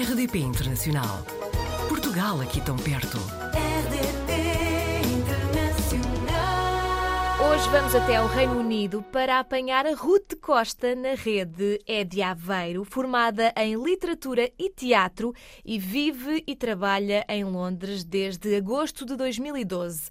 RDP Internacional. Portugal aqui tão perto. RDP Internacional. Hoje vamos até ao Reino Unido para apanhar a Ruth Costa na rede É de Aveiro, formada em literatura e teatro e vive e trabalha em Londres desde agosto de 2012.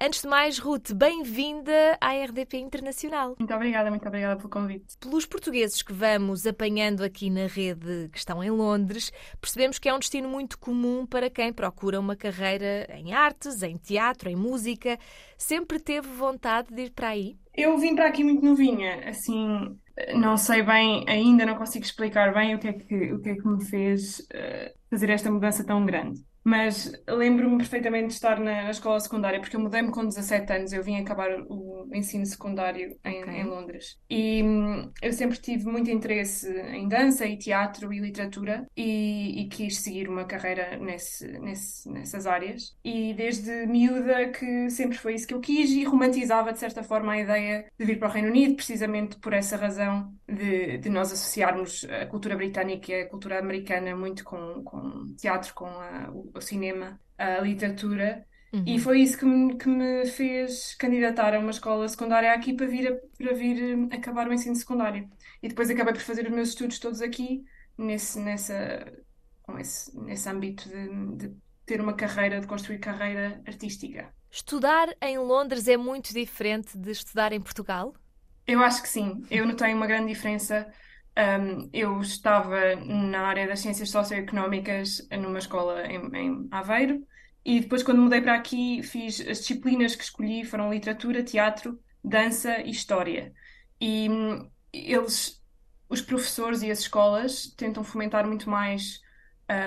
Antes de mais, Ruth, bem-vinda à RDP Internacional. Muito obrigada, muito obrigada pelo convite. Pelos portugueses que vamos apanhando aqui na rede que estão em Londres, percebemos que é um destino muito comum para quem procura uma carreira em artes, em teatro, em música. Sempre teve vontade de ir para aí? Eu vim para aqui muito novinha, assim, não sei bem, ainda não consigo explicar bem o que é que, o que, é que me fez uh, fazer esta mudança tão grande. Mas lembro-me perfeitamente de estar na, na escola secundária, porque eu mudei-me com 17 anos, eu vim acabar o ensino secundário em, Ok. em Londres. E hum, eu sempre tive muito interesse em dança e teatro e literatura e, e quis seguir uma carreira nesse, nesse, nessas áreas. E desde miúda que sempre foi isso que eu quis e romantizava de certa forma a ideia de vir para o Reino Unido, precisamente por essa razão de, de nós associarmos a cultura britânica e a cultura americana muito com, com teatro, com a- o, o cinema, a literatura. E foi isso que me, que me fez candidatar a uma escola secundária aqui para vir, a- para vir eh, acabar o ensino secundário. E depois acabei por fazer os meus estudos todos aqui, nesse, nessa, com esse, nesse âmbito de, de ter uma carreira, de construir carreira artística. Estudar em Londres é muito diferente de estudar em Portugal? Eu acho que sim, eu notei uma grande diferença. Um, eu estava na área das ciências socioeconómicas numa escola em, em Aveiro e depois, quando mudei para aqui, fiz as disciplinas que escolhi foram literatura, teatro, dança e história. E hum, eles, os professores e as escolas tentam fomentar muito mais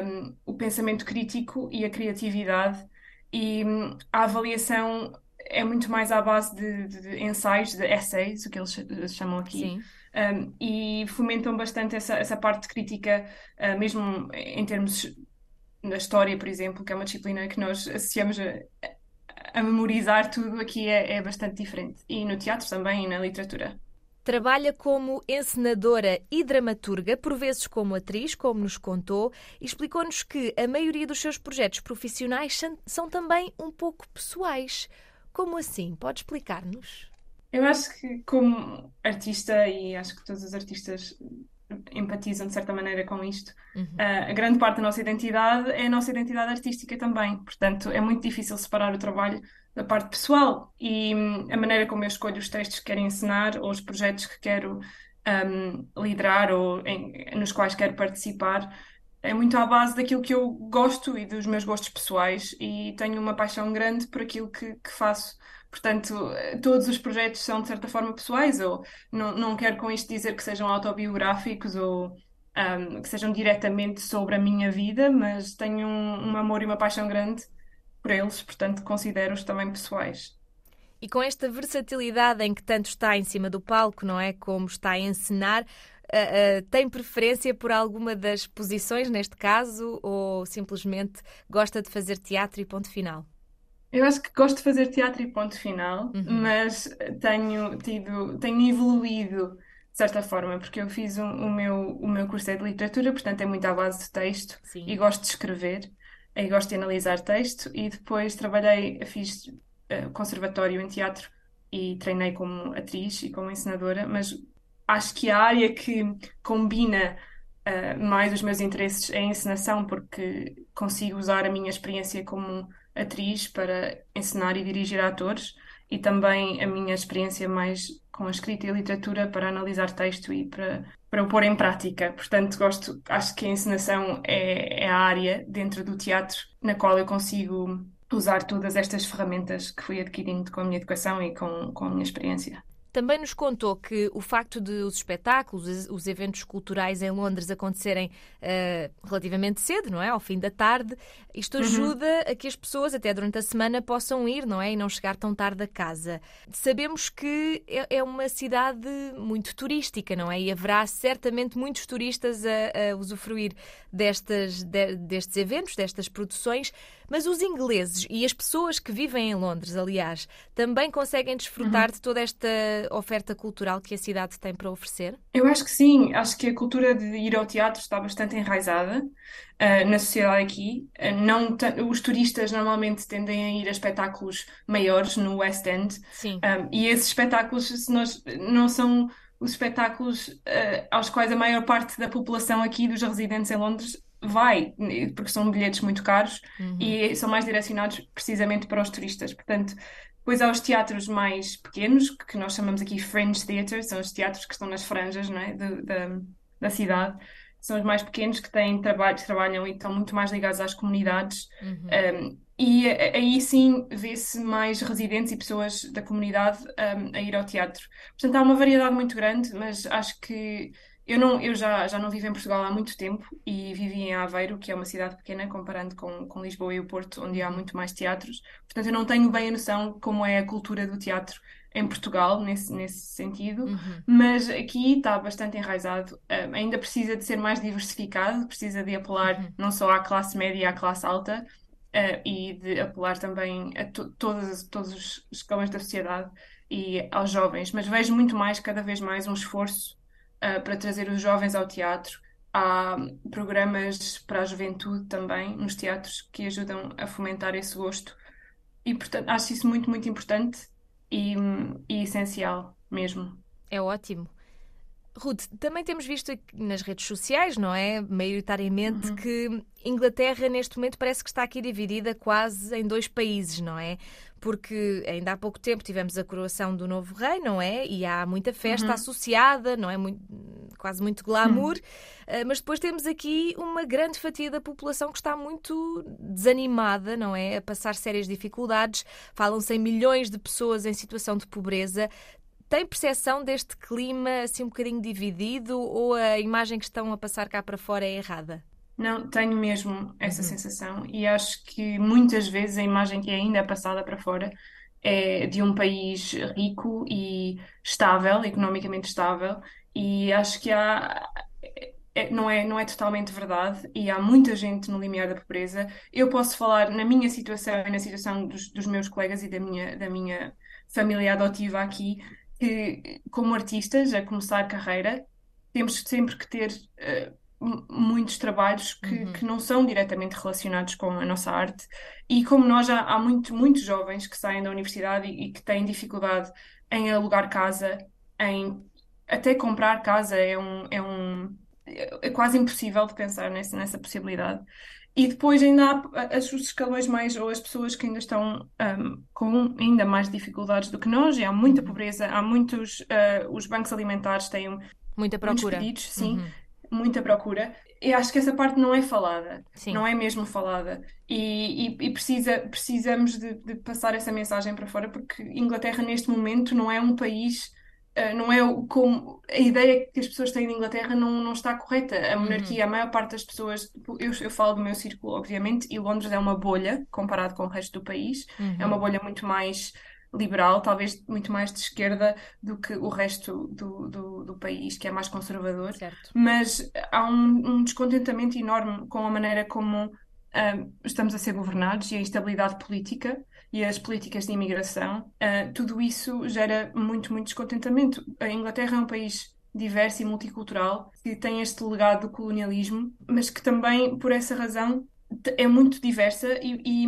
um, o pensamento crítico e a criatividade, e hum, a avaliação é muito mais à base de, de- de ensaios, de essays, o que eles ch- chamam aqui. Sim. Um, e fomentam bastante essa, essa parte crítica, uh, mesmo em termos da história, por exemplo, que é uma disciplina que nós associamos a, a memorizar tudo, aqui é, é bastante diferente. E no teatro também e na literatura. Trabalha como encenadora e dramaturga, por vezes como atriz, como nos contou, e explicou-nos que a maioria dos seus projetos profissionais são, são também um pouco pessoais. Como assim? Pode explicar-nos? Eu acho que, como artista, e acho que todos os artistas empatizam de certa maneira com isto, a a grande parte da nossa identidade é a nossa identidade artística também. Portanto, é muito difícil separar o trabalho da parte pessoal e hum, a maneira como eu escolho os textos que quero ensinar ou os projetos que quero hum, liderar ou em- nos quais quero participar. É muito à base daquilo que eu gosto e dos meus gostos pessoais, e tenho uma paixão grande por aquilo que, que faço. Portanto, eh, todos os projetos são de certa forma pessoais, ou não, não quero com isto dizer que sejam autobiográficos ou ahm, que sejam diretamente sobre a minha vida, mas tenho um, um amor e uma paixão grande por eles, portanto, considero-os também pessoais. E com esta versatilidade em que tanto está em cima do palco, não é? Como está a encenar, ah, ah, tem preferência por alguma das posições, neste caso, ou simplesmente gosta de fazer teatro e ponto final? Eu acho que gosto de fazer teatro e ponto final, Uhum. mas tenho tido, tenho evoluído de certa forma, porque eu fiz um- o meu, o meu curso é de literatura, portanto é muito à base de texto Sim. e gosto de escrever e gosto de analisar texto e depois trabalhei, fiz eh, conservatório em teatro e treinei como atriz e como encenadora, mas acho que a área que combina eh, mais os meus interesses é a encenação, porque consigo usar a minha experiência como atriz para ensinar e dirigir atores e também a minha experiência mais com a escrita e a literatura para analisar texto e para, para o pôr em prática. Portanto, gosto, acho que a encenação é, é a área dentro do teatro na qual eu consigo usar todas estas ferramentas que fui adquirindo com a minha educação e com, com a minha experiência. Também nos contou que o facto de os espetáculos, os- os eventos culturais em Londres acontecerem eh, relativamente cedo, não é? Ao fim da tarde, isto ajuda a que as pessoas, até durante a semana, possam ir, não é? E não chegar tão tarde a casa. Sabemos que é é uma cidade muito turística, não é? E haverá certamente muitos turistas a, a usufruir destas, de- destes eventos, destas produções, mas os ingleses e as pessoas que vivem em Londres, aliás, também conseguem desfrutar de toda esta oferta cultural que a cidade tem para oferecer? Eu acho que sim. Acho que a cultura de ir ao teatro está bastante enraizada uh, na sociedade aqui. Uh, não os turistas normalmente tendem a ir a espetáculos maiores no West End. Sim. Um, e esses espetáculos se nós, não são os espetáculos uh, aos quais a maior parte da população aqui, dos residentes em Londres, vai, porque são bilhetes muito caros uhum. e são mais direcionados precisamente para os turistas. Portanto, depois há os teatros mais pequenos, que nós chamamos aqui fringe theatres, são os teatros que estão nas franjas não é? de, da cidade. São os mais pequenos que têm trabalho, trabalham e estão muito mais ligados às comunidades. Uhum. Um, e aí sim vê-se mais residentes e pessoas da comunidade um, a ir ao teatro. Portanto, há uma variedade muito grande, mas acho que eu, não, eu já, já não vivo em Portugal há muito tempo e vivi em Aveiro, que é uma cidade pequena, comparando com, com Lisboa e o Porto, onde há muito mais teatros. Portanto, eu não tenho bem a noção como é a cultura do teatro em Portugal, nesse, nesse sentido, uhum. mas aqui está bastante enraizado. Um, ainda precisa de ser mais diversificado, precisa de apelar uhum. não só à classe média e à classe alta, uh, e de apelar também a to todos, todos os escalões da sociedade e aos jovens. Mas vejo muito mais, cada vez mais, um esforço uh, para trazer os jovens ao teatro. Há programas para a juventude também nos teatros que ajudam a fomentar esse gosto. E, portanto, acho isso muito, muito importante e, e essencial mesmo. É ótimo. Ruth, também temos visto nas redes sociais, não é? Maioritariamente, uhum. que Inglaterra neste momento parece que está aqui dividida quase em dois países, não é? Porque ainda há pouco tempo tivemos a coroação do novo rei, não é? E há muita festa uhum. associada, não é? Muito, quase muito glamour. Uhum. Mas depois temos aqui uma grande fatia da população que está muito desanimada, não é? A passar sérias dificuldades. Falam-se em milhões de pessoas em situação de pobreza. Tem percepção deste clima assim um bocadinho dividido ou a imagem que estão a passar cá para fora é errada? Não, tenho mesmo essa uhum. sensação e acho que muitas vezes a imagem que ainda é passada para fora é de um país rico e estável, economicamente estável, e acho que há, é, não, é, não é totalmente verdade e há muita gente no limiar da pobreza. Eu posso falar na minha situação e na situação dos, dos meus colegas e da minha, da minha família adotiva aqui, que, como artistas, a começar carreira, temos sempre que ter uh, muitos trabalhos que, uhum. que não são diretamente relacionados com a nossa arte. E como nós já há muito, muitos jovens que saem da universidade e, e que têm dificuldade em alugar casa, em até comprar casa é um, é um é quase impossível de pensar nessa, nessa possibilidade. E depois ainda há os escalões mais, ou as pessoas que ainda estão um, com ainda mais dificuldades do que nós, e há muita uhum. pobreza, há muitos, uh, os bancos alimentares têm muita procura. Pedidos, sim, uhum. muita procura. E acho que essa parte não é falada, sim. não é mesmo falada. E, e, e precisa, precisamos de, de passar essa mensagem para fora, porque Inglaterra neste momento não é um país não é como a ideia que as pessoas têm de Inglaterra não, não está correta. A uhum. monarquia, uhum. a maior parte das pessoas, eu, eu falo do meu círculo, obviamente, e Londres é uma bolha comparado com o resto do país. Uhum. É uma uhum. bolha muito mais liberal, talvez muito mais de esquerda do que o resto do, do, do país, que é mais conservador. Certo. Mas há um, um, descontentamento enorme com a maneira como estamos a ser governados e a instabilidade política e as políticas de imigração, uh, tudo isso gera muito, muito descontentamento. A Inglaterra é um país diverso e multicultural que tem este legado do colonialismo, mas que também, por essa razão, é muito diversa e, e,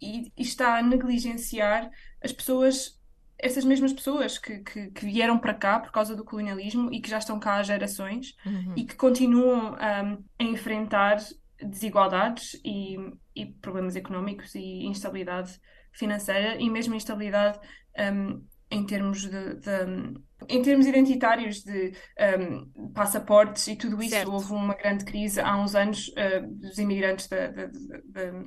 e, e está a negligenciar as pessoas essas mesmas pessoas que, que, que, vieram para cá por causa do colonialismo e que já estão cá há gerações uhum. e que continuam um, a enfrentar desigualdades e, e problemas económicos e instabilidade financeira e mesmo instabilidade um, em termos de, de, em termos identitários de um, passaportes e tudo isso certo. houve uma grande crise há uns anos uh, dos imigrantes da, da, da,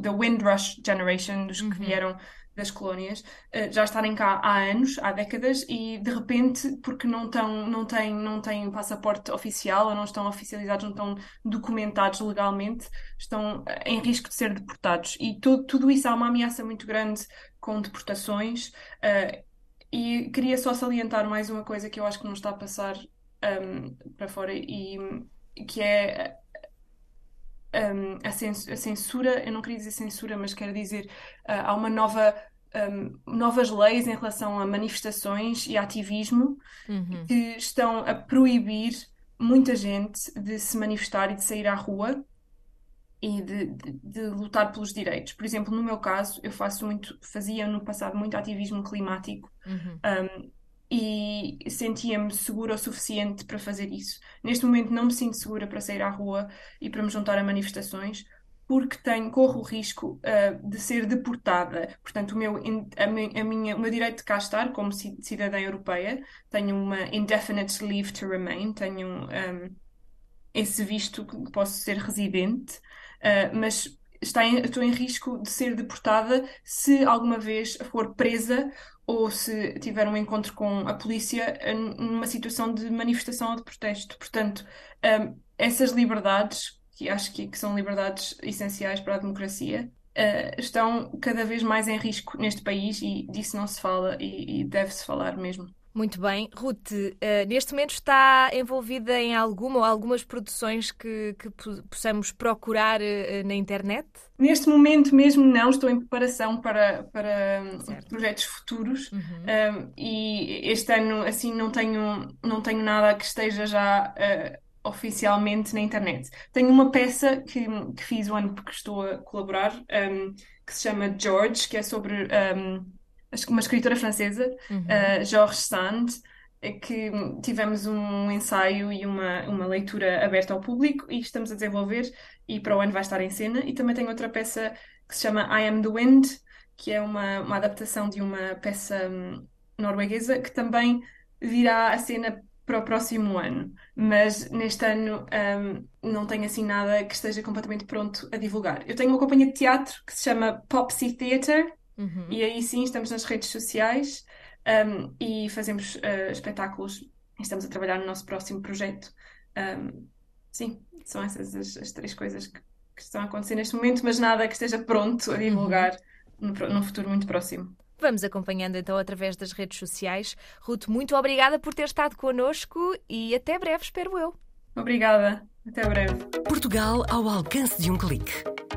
da Windrush Generation dos que uhum. vieram das colónias uh, já estarem cá há anos, há décadas, e de repente, porque não, tão, não, têm, não têm passaporte oficial ou não estão oficializados, não estão documentados legalmente, estão eh, em risco de ser deportados. E tudo, tudo isso há uma ameaça muito grande com deportações. Uh, e queria só salientar mais uma coisa que eu acho que não está a passar um, ehm, para fora, e que é um, a, censura, eu não queria dizer censura, mas quero dizer, uh, há uma nova um, novas leis em relação a manifestações e ativismo Uhum. que estão a proibir muita gente de se manifestar e de sair à rua e de, de- de lutar pelos direitos. Por exemplo, no meu caso, eu faço muito, fazia no passado muito ativismo climático, Uhum. um, e sentia-me segura o suficiente para fazer isso. Neste momento não me sinto segura para sair à rua e para me juntar a manifestações, porque tenho, corro o risco, uh, de ser deportada. Portanto, o meu, a, mi- a minha, o meu direito de cá estar como ci- cidadã europeia, tenho uma indefinite leave to remain, tenho um, esse visto que posso ser residente, uh, mas está em- estou em risco de ser deportada se alguma vez for presa ou se tiver um encontro com a polícia uh, numa situação de manifestação ou de protesto. Portanto, um, essas liberdades, que acho que, que são liberdades essenciais para a democracia, uh, estão cada vez mais em risco neste país e disso não se fala e, e deve-se falar mesmo. Muito bem. Ruth, eh, neste momento está envolvida em alguma ou algumas produções que, que po- possamos procurar eh, na internet? Neste momento mesmo não, estou em preparação para, para hum, Certo. projetos futuros Uhum. Um, e este ano assim não tenho, não tenho nada que esteja já uh, oficialmente na internet. Tenho uma peça que, que fiz o ano porque estou a colaborar, um, que se chama George, que é sobre um, uma escritora francesa, Uhum. uh, Georges Sand, eh, que tivemos um ensaio e uma, uma leitura aberta ao público e estamos a desenvolver e para o ano vai estar em cena. E também tenho outra peça que se chama I Am the Wind, que é uma, uma adaptação de uma peça hum, norueguesa que também virá a cena para o próximo ano. Mas neste ano hum, não tenho assim nada que esteja completamente pronto a divulgar. Eu tenho uma companhia de teatro que se chama Popsy Theatre. Uhum. E aí sim, estamos nas redes sociais, um, e fazemos uh, espetáculos. E Estamos a trabalhar no nosso próximo projeto. Um, sim, são essas as, as três coisas que, que estão a acontecer neste momento, mas nada que esteja pronto a divulgar no, pro- num futuro muito próximo. Vamos acompanhando então através das redes sociais. Ruth, muito obrigada por ter estado connosco e até breve, espero eu. Obrigada, até breve. Portugal ao alcance de um clique.